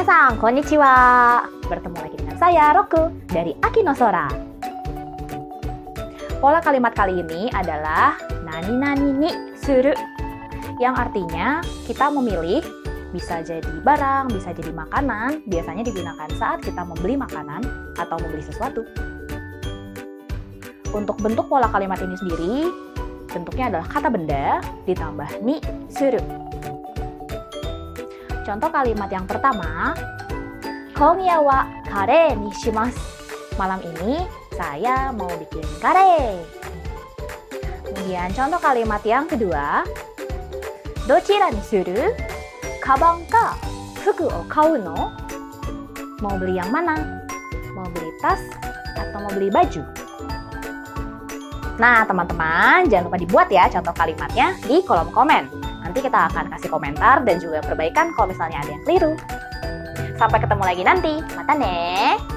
Konnichiwa. Bertemu lagi dengan saya Roku dari Akinosora. Pola kalimat kali ini adalah nani nani ni suru yang artinya kita memilih bisa jadi barang, bisa jadi makanan, biasanya digunakan saat kita membeli makanan atau membeli sesuatu. Untuk bentuk pola kalimat ini sendiri, bentuknya adalah kata benda ditambah ni suru. Contoh kalimat yang pertama, Konya wa kare ni shimasu. Malam ini saya mau bikin kare. Kemudian contoh kalimat yang kedua, Dochira ni suru? Kabang ka fuku o kau no? Mau beli yang mana? Mau beli tas atau mau beli baju? Nah, teman-teman, jangan lupa dibuat ya contoh kalimatnya di kolom komen. Nanti kita akan kasih komentar dan juga perbaikan kalau misalnya ada yang keliru. Sampai ketemu lagi nanti. Mata nih.